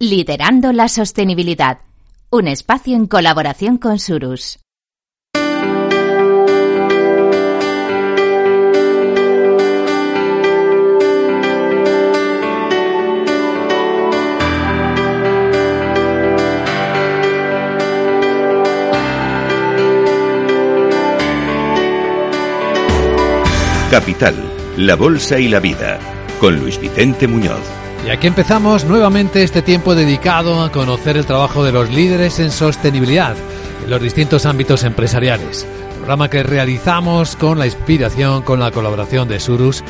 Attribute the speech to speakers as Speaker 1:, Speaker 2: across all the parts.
Speaker 1: Liderando la Sostenibilidad, un espacio en colaboración con Surus.
Speaker 2: Capital, la Bolsa y la Vida, con Luis Vicente Muñoz.
Speaker 3: Y aquí empezamos nuevamente este tiempo dedicado a conocer el trabajo de los líderes en sostenibilidad en los distintos ámbitos empresariales. Programa que realizamos con la inspiración, con la colaboración de Surus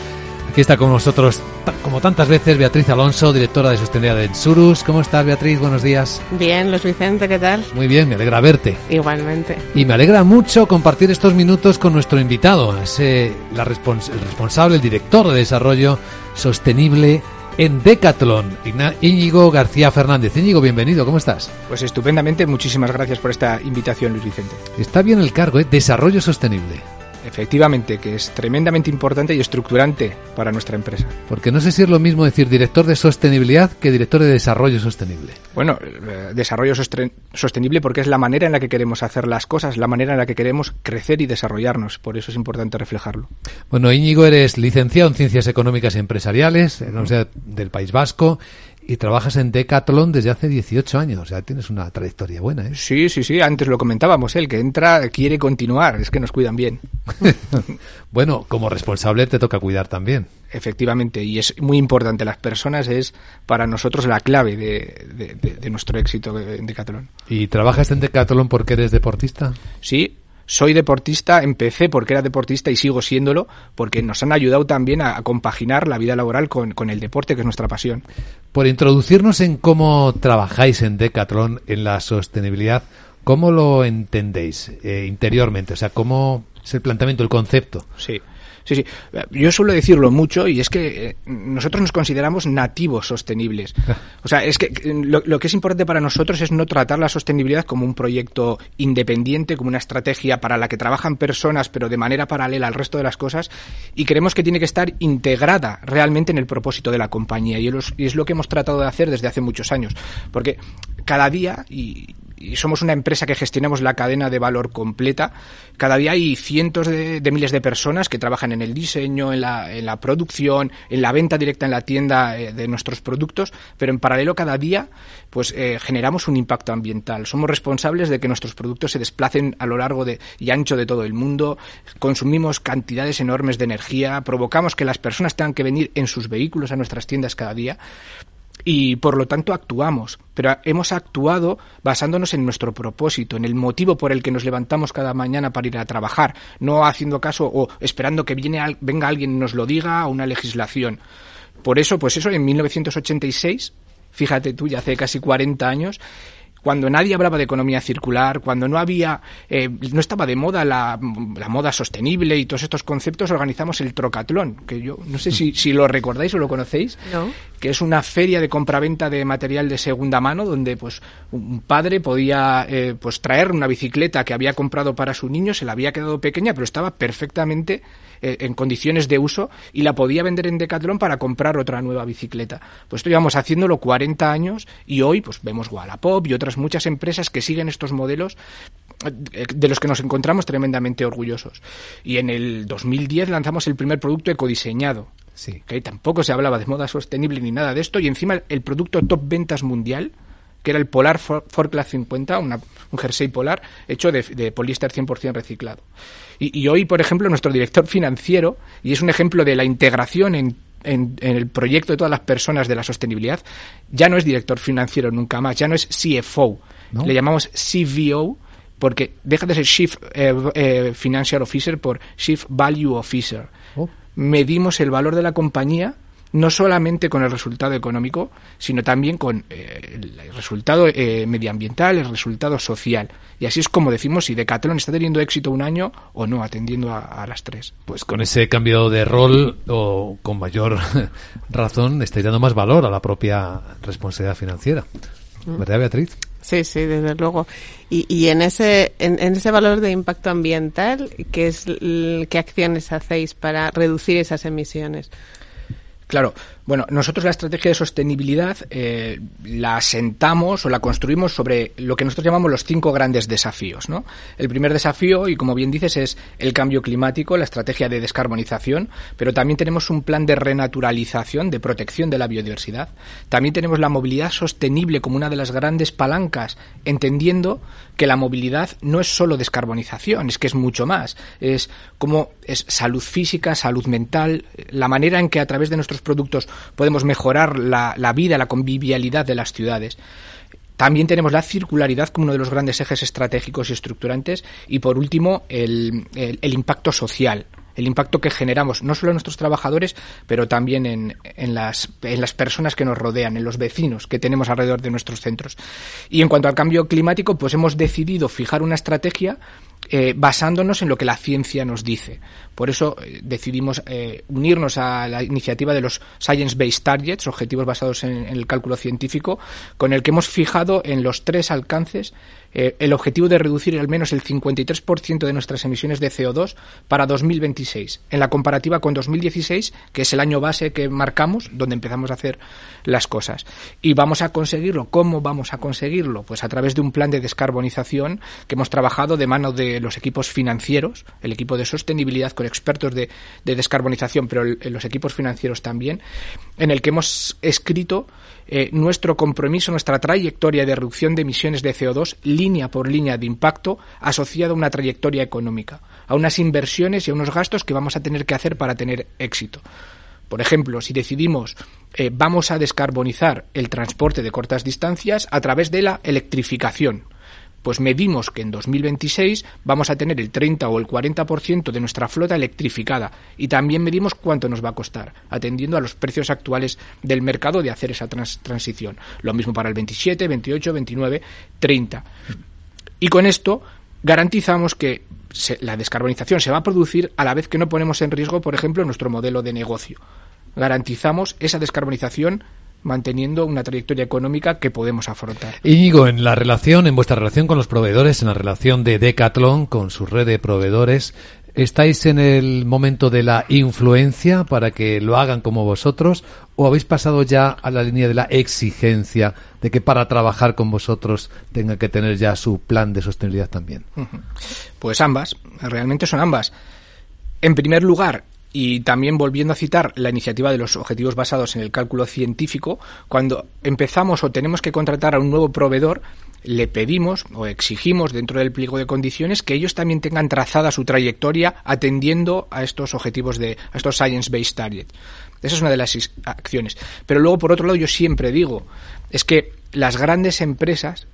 Speaker 3: Aquí está con nosotros, como tantas veces, Beatriz Alonso, directora de Sostenibilidad de Surus. ¿Cómo estás, Beatriz? Buenos días.
Speaker 4: Bien, Luis Vicente, ¿qué tal?
Speaker 3: Muy bien, me alegra verte.
Speaker 4: Igualmente.
Speaker 3: Y me alegra mucho compartir estos minutos con nuestro invitado, la respons el responsable, el director de desarrollo sostenible en Decathlon, Íñigo García Fernández. Íñigo, bienvenido, ¿cómo estás?
Speaker 5: Pues estupendamente, muchísimas gracias por esta invitación, Luis Vicente.
Speaker 3: Está bien el cargo, ¿eh? Desarrollo sostenible.
Speaker 5: Efectivamente, que es tremendamente importante y estructurante para nuestra empresa.
Speaker 3: Porque no sé si es lo mismo decir director de sostenibilidad que director de desarrollo sostenible.
Speaker 5: Bueno, eh, desarrollo sostenible porque es la manera en la que queremos hacer las cosas, la manera en la que queremos crecer y desarrollarnos. Por eso es importante reflejarlo.
Speaker 3: Bueno, Íñigo, eres licenciado en Ciencias Económicas y Empresariales en la Universidad del País Vasco y trabajas en Decathlon desde hace 18 años, o sea, tienes una trayectoria buena, ¿eh?
Speaker 5: Sí, sí, sí, antes lo comentábamos, el que entra quiere continuar, es que nos cuidan bien.
Speaker 3: bueno, como responsable te toca cuidar también.
Speaker 5: Efectivamente, y es muy importante, las personas es para nosotros la clave de, de nuestro éxito en Decathlon.
Speaker 3: ¿Y trabajas en Decathlon porque eres deportista?
Speaker 5: Sí, soy deportista, empecé porque era deportista y sigo siéndolo, porque nos han ayudado también a, compaginar la vida laboral con, el deporte, que es nuestra pasión.
Speaker 3: Por introducirnos en cómo trabajáis en Decathlon, en la sostenibilidad, ¿cómo lo entendéis eh, interiormente? O sea, ¿cómo es el planteamiento, el concepto?
Speaker 5: Sí. Sí, sí. Yo suelo decirlo mucho y es que eh, nosotros nos consideramos nativos sostenibles. O sea, es que eh, lo, que es importante para nosotros es no tratar la sostenibilidad como un proyecto independiente, como una estrategia para la que trabajan personas, pero de manera paralela al resto de las cosas, y creemos que tiene que estar integrada realmente en el propósito de la compañía. Y es lo que hemos tratado de hacer desde hace muchos años. Porque cada día, y y somos una empresa que gestionamos la cadena de valor completa, cada día hay cientos de, miles de personas que trabajan en el diseño, en la, en la producción, en la venta directa en la tienda eh, de nuestros productos, pero en paralelo cada día pues eh, generamos un impacto ambiental. Somos responsables de que nuestros productos se desplacen a lo largo de, y ancho de todo el mundo, consumimos cantidades enormes de energía, provocamos que las personas tengan que venir en sus vehículos a nuestras tiendas cada día y por lo tanto actuamos, pero hemos actuado basándonos en nuestro propósito, en el motivo por el que nos levantamos cada mañana para ir a trabajar, no haciendo caso o esperando que viene, venga alguien y nos lo diga a una legislación. Por eso, pues eso, en 1986, fíjate tú, ya hace casi 40 años, cuando nadie hablaba de economía circular, cuando no había, eh, no estaba de moda la, moda sostenible y todos estos conceptos, organizamos el Trocatlón, que yo no sé si, si lo recordáis o lo conocéis, que es una feria de compraventa de material de segunda mano donde pues un padre podía eh, pues traer una bicicleta que había comprado para su niño, se la había quedado pequeña, pero estaba perfectamente eh, en condiciones de uso y la podía vender en Decathlon para comprar otra nueva bicicleta. Pues esto llevamos haciéndolo 40 años y hoy pues vemos Wallapop y otras muchas empresas que siguen estos modelos eh, de los que nos encontramos tremendamente orgullosos. Y en el 2010 lanzamos el primer producto ecodiseñado. Sí. Que tampoco se hablaba de moda sostenible ni nada de esto. Y encima el producto top ventas mundial, que era el Polar Forclaz 50, un jersey polar hecho de, de poliéster 100% reciclado. Y, y, hoy, por ejemplo, nuestro director financiero, y es un ejemplo de la integración en en, el proyecto de todas las personas de la sostenibilidad, ya no es director financiero nunca más, ya no es CFO, le llamamos CVO porque deja de ser Chief eh, eh, Financial Officer por Chief Value Officer. Oh. Medimos el valor de la compañía no solamente con el resultado económico, sino también con eh, el resultado eh, medioambiental, el resultado social. Y así es como decimos si Decathlon está teniendo éxito un año o no, atendiendo a, las tres.
Speaker 3: Pues con ese cambio de rol, o con mayor razón, estáis dando más valor a la propia responsabilidad financiera. Mm. ¿Verdad, Beatriz?
Speaker 4: Sí, sí, desde luego. Y, y en ese en, ese valor de impacto ambiental, ¿qué es qué acciones hacéis para reducir esas emisiones?
Speaker 5: Claro, Bueno, nosotros la estrategia de sostenibilidad eh, la sentamos o la construimos sobre lo que nosotros llamamos los cinco grandes desafíos. ¿no? El primer desafío, y como bien dices, es el cambio climático, la estrategia de descarbonización, pero también tenemos un plan de renaturalización, de protección de la biodiversidad. También tenemos la movilidad sostenible como una de las grandes palancas, entendiendo que la movilidad no es solo descarbonización, es que es mucho más. Es como es salud física, salud mental, la manera en que a través de nuestros productos podemos mejorar la, vida, la convivialidad de las ciudades. También tenemos la circularidad como uno de los grandes ejes estratégicos y estructurantes y por último el, impacto social el impacto que generamos no solo en nuestros trabajadores, pero también en, en, las, en las personas que nos rodean, en los vecinos que tenemos alrededor de nuestros centros. Y en cuanto al cambio climático, pues hemos decidido fijar una estrategia eh, basándonos en lo que la ciencia nos dice. Por eso eh, decidimos eh, unirnos a la iniciativa de los Science Based Targets, objetivos basados en, el cálculo científico, con el que hemos fijado en los tres alcances el objetivo de reducir al menos el 53% de nuestras emisiones de CO2 para 2026, en la comparativa con 2016, que es el año base que marcamos, donde empezamos a hacer las cosas. Y vamos a conseguirlo. ¿Cómo vamos a conseguirlo? Pues a través de un plan de descarbonización que hemos trabajado de mano de los equipos financieros, el equipo de sostenibilidad con expertos de, descarbonización, pero los equipos financieros también, en el que hemos escrito eh, nuestro compromiso, nuestra trayectoria de reducción de emisiones de CO2, línea por línea de impacto, asociada a una trayectoria económica, a unas inversiones y a unos gastos que vamos a tener que hacer para tener éxito. Por ejemplo, si decidimos eh, vamos a descarbonizar el transporte de cortas distancias a través de la electrificación, pues medimos que en 2026 vamos a tener el 30 o el 40% de nuestra flota electrificada y también medimos cuánto nos va a costar, atendiendo a los precios actuales del mercado de hacer esa transición. Lo mismo para el 27, 28, 29, 30. Y con esto garantizamos que la descarbonización se va a producir a la vez que no ponemos en riesgo, por ejemplo, nuestro modelo de negocio. Garantizamos esa descarbonización manteniendo una trayectoria económica que podemos afrontar.
Speaker 3: Íñigo, en la relación, en vuestra relación con los proveedores, en la relación de Decathlon con su red de proveedores, ¿estáis en el momento de la influencia para que lo hagan como vosotros o habéis pasado ya a la línea de la exigencia de que para trabajar con vosotros tenga que tener ya su plan de sostenibilidad también?
Speaker 5: Pues ambas, realmente son ambas. En primer lugar, y también volviendo a citar la iniciativa de los objetivos basados en el cálculo científico, cuando empezamos o tenemos que contratar a un nuevo proveedor, le pedimos o exigimos dentro del pliego de condiciones que ellos también tengan trazada su trayectoria atendiendo a estos objetivos de a estos science based targets. Esa es una de las acciones. Pero luego por otro lado yo siempre digo es que las grandes empresas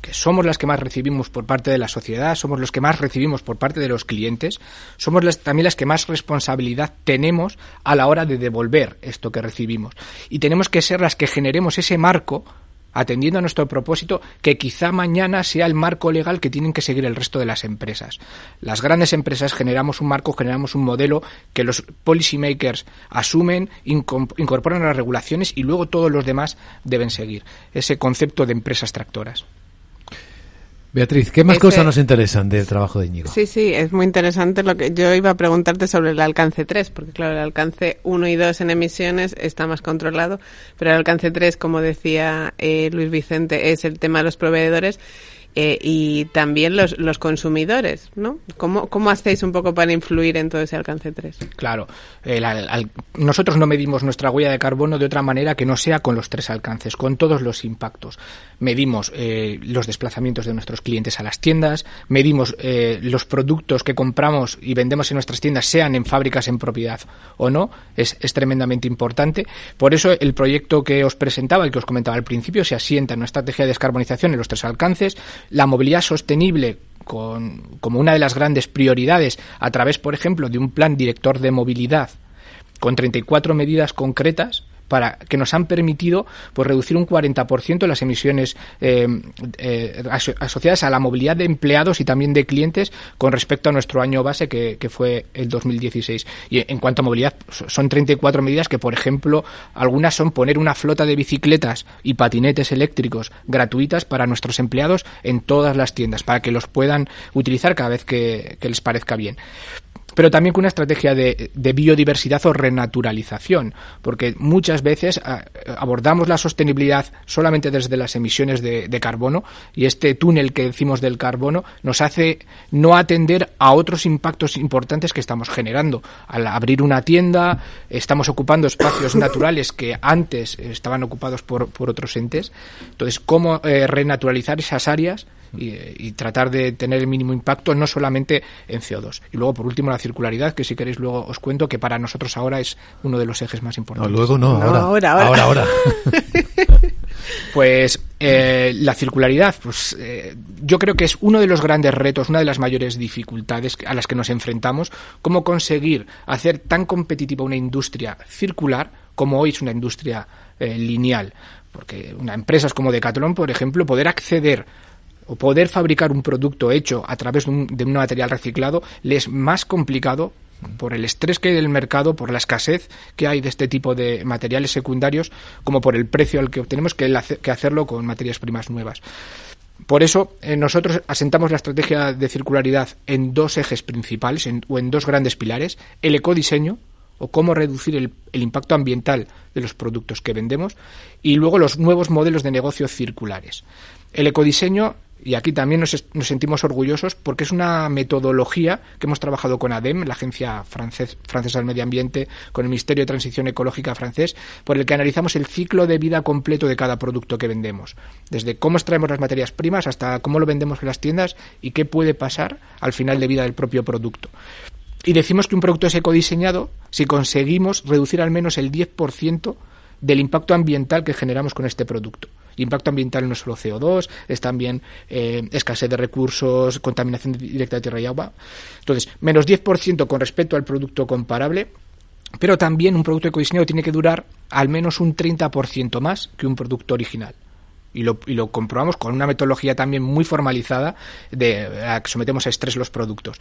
Speaker 5: que somos las que más recibimos por parte de la sociedad, somos los que más recibimos por parte de los clientes, somos también las que más responsabilidad tenemos a la hora de devolver esto que recibimos. Y tenemos que ser las que generemos ese marco atendiendo a nuestro propósito, que quizá mañana sea el marco legal que tienen que seguir el resto de las empresas. Las grandes empresas generamos un marco, generamos un modelo que los policymakers asumen, incorporan a las regulaciones y luego todos los demás deben seguir. Ese concepto de empresas tractoras.
Speaker 3: Beatriz, ¿qué más cosas nos interesan del trabajo de Íñigo?
Speaker 4: Sí, sí, es muy interesante lo que yo iba a preguntarte sobre el alcance 3, porque claro, el alcance 1 y 2 en emisiones está más controlado, pero el alcance 3, como decía eh, Luis Vicente, es el tema de los proveedores eh, y también los, los consumidores, ¿no? ¿Cómo, ¿Cómo hacéis un poco para influir en todo ese alcance 3?
Speaker 5: Claro, nosotros no medimos nuestra huella de carbono de otra manera que no sea con los tres alcances, con todos los impactos. Medimos eh, los desplazamientos de nuestros clientes a las tiendas, medimos eh, los productos que compramos y vendemos en nuestras tiendas, sean en fábricas en propiedad o no, es, es tremendamente importante. Por eso el proyecto que os presentaba, el que os comentaba al principio, se asienta en una estrategia de descarbonización en los tres alcances, la movilidad sostenible como una de las grandes prioridades a través, por ejemplo, de un plan director de movilidad con 34 medidas concretas para que nos han permitido pues, reducir un 40% las emisiones eh, eh, asociadas a la movilidad de empleados y también de clientes con respecto a nuestro año base que, fue el 2016. Y en cuanto a movilidad, son 34 medidas que, por ejemplo, algunas son poner una flota de bicicletas y patinetes eléctricos gratuitas para nuestros empleados en todas las tiendas, para que los puedan utilizar cada vez que les parezca bien. Pero también con una estrategia de, biodiversidad o renaturalización, porque muchas veces ah, abordamos la sostenibilidad solamente desde las emisiones de, carbono y este túnel que decimos del carbono nos hace no atender a otros impactos importantes que estamos generando. Al abrir una tienda, estamos ocupando espacios naturales que antes estaban ocupados por, otros entes. Entonces, ¿cómo eh, renaturalizar esas áreas? Y, tratar de tener el mínimo impacto no solamente en CO2. Y luego, por último, la circularidad, que si queréis luego os cuento que para nosotros ahora es uno de los ejes más importantes.
Speaker 3: No, luego no, ahora. ahora, ahora.
Speaker 5: pues eh, la circularidad, pues eh, yo creo que es uno de los grandes retos, una de las mayores dificultades a las que nos enfrentamos, cómo conseguir hacer tan competitiva una industria circular como hoy es una industria eh, lineal. Porque una empresas como Decathlon, por ejemplo, poder acceder o poder fabricar un producto hecho a través de un, material reciclado le es más complicado por el estrés que hay del mercado, por la escasez que hay de este tipo de materiales secundarios, como por el precio al que obtenemos que, hacerlo con materias primas nuevas. Por eso, eh, nosotros asentamos la estrategia de circularidad en dos ejes principales o en dos grandes pilares. El ecodiseño, o cómo reducir el, impacto ambiental de los productos que vendemos, y luego los nuevos modelos de negocio circulares. El ecodiseño y aquí también nos, sentimos orgullosos porque es una metodología que hemos trabajado con ADEM, la Agencia Francesa del Medio Ambiente, con el Ministerio de Transición Ecológica francés, por el que analizamos el ciclo de vida completo de cada producto que vendemos. Desde cómo extraemos las materias primas hasta cómo lo vendemos en las tiendas y qué puede pasar al final de vida del propio producto. Y decimos que un producto es ecodiseñado si conseguimos reducir al menos el 10% del impacto ambiental que generamos con este producto. Impacto ambiental no solo CO2, es también eh, escasez de recursos, contaminación directa de tierra y agua. Entonces, menos 10% con respecto al producto comparable, pero también un producto ecodiseñado tiene que durar al menos un 30% más que un producto original. Y lo, y lo, comprobamos con una metodología también muy formalizada de a que sometemos a estrés los productos.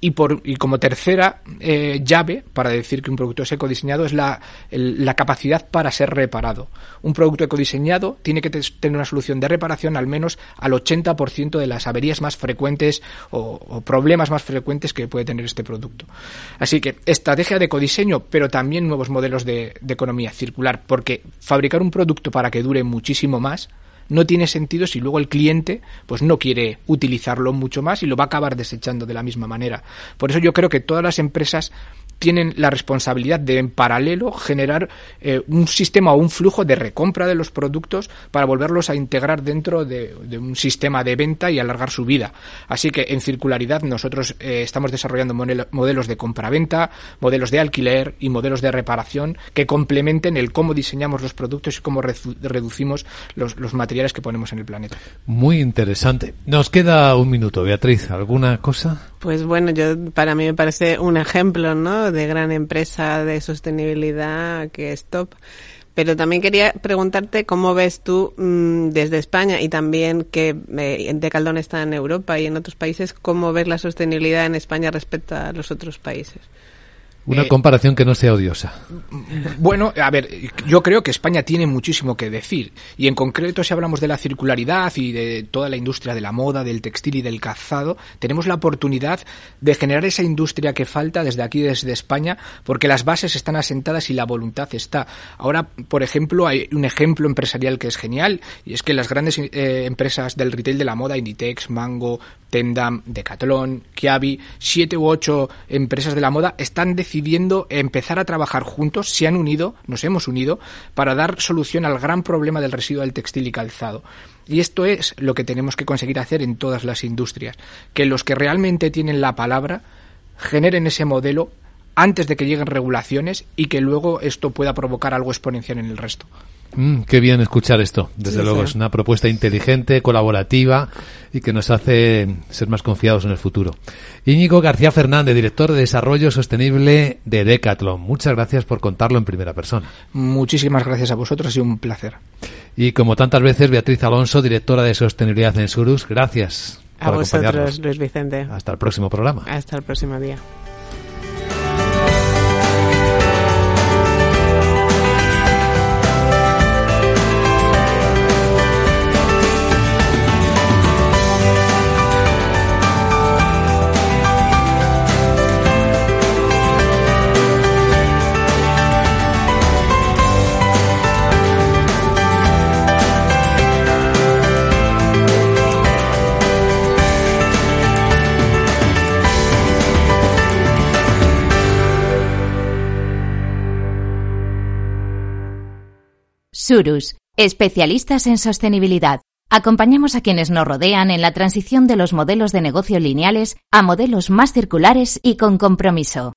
Speaker 5: Y, por, y como tercera eh, llave para decir que un producto es ecodiseñado es la, la, capacidad para ser reparado. Un producto ecodiseñado tiene que tener una solución de reparación al menos al 80% de las averías más frecuentes o, problemas más frecuentes que puede tener este producto. Así que estrategia de ecodiseño, pero también nuevos modelos de economía circular, porque fabricar un producto para que dure muchísimo más no tiene sentido si luego el cliente pues no quiere utilizarlo mucho más y lo va a acabar desechando de la misma manera. Por eso yo creo que todas las empresas tienen la responsabilidad de en paralelo generar eh, un sistema o un flujo de recompra de los productos para volverlos a integrar dentro de, un sistema de venta y alargar su vida. Así que en circularidad nosotros eh, estamos desarrollando modelos de compra-venta, modelos de alquiler y modelos de reparación que complementen el cómo diseñamos los productos y cómo reducimos los, los materiales que ponemos en el planeta.
Speaker 3: Muy interesante. Nos queda un minuto, Beatriz. ¿Alguna cosa?
Speaker 4: Pues bueno, yo para mí me parece un ejemplo, ¿no? De gran empresa de sostenibilidad que es top. Pero también quería preguntarte cómo ves tú mm, desde España y también que eh, Decaldón está en Europa y en otros países, cómo ves la sostenibilidad en España respecto a los otros países.
Speaker 3: Una eh, comparación que no sea odiosa.
Speaker 5: Bueno, a ver, yo creo que España tiene muchísimo que decir. Y en concreto, si hablamos de la circularidad y de toda la industria de la moda, del textil y del calzado, tenemos la oportunidad de generar esa industria que falta desde aquí, desde España, porque las bases están asentadas y la voluntad está. Ahora, por ejemplo, hay un ejemplo empresarial que es genial, y es que las grandes eh, empresas del retail de la moda, Inditex, Mango, Tendam, Decathlon, Kiabi, siete u ocho empresas de la moda están decidiendo empezar a trabajar juntos, se han unido, nos hemos unido, para dar solución al gran problema del residuo del textil y calzado. Y esto es lo que tenemos que conseguir hacer en todas las industrias, que los que realmente tienen la palabra generen ese modelo antes de que lleguen regulaciones y que luego esto pueda provocar algo exponencial en el resto.
Speaker 3: Mm, qué bien escuchar esto. Desde luego es una propuesta inteligente, colaborativa y que nos hace ser más confiados en el futuro. Íñigo García Fernández, director de Desarrollo Sostenible de Decathlon. Muchas gracias por contarlo en primera persona.
Speaker 5: Muchísimas gracias a vosotros, ha sido un placer.
Speaker 3: Y como tantas veces, Beatriz Alonso, directora de Sostenibilidad en Surus. Gracias.
Speaker 4: A vosotros, Luis Vicente.
Speaker 3: Hasta el próximo programa.
Speaker 4: Hasta el próximo día.
Speaker 1: Surus, especialistas en sostenibilidad. Acompañamos a quienes nos rodean en la transición de los modelos de negocio lineales a modelos más circulares y con compromiso.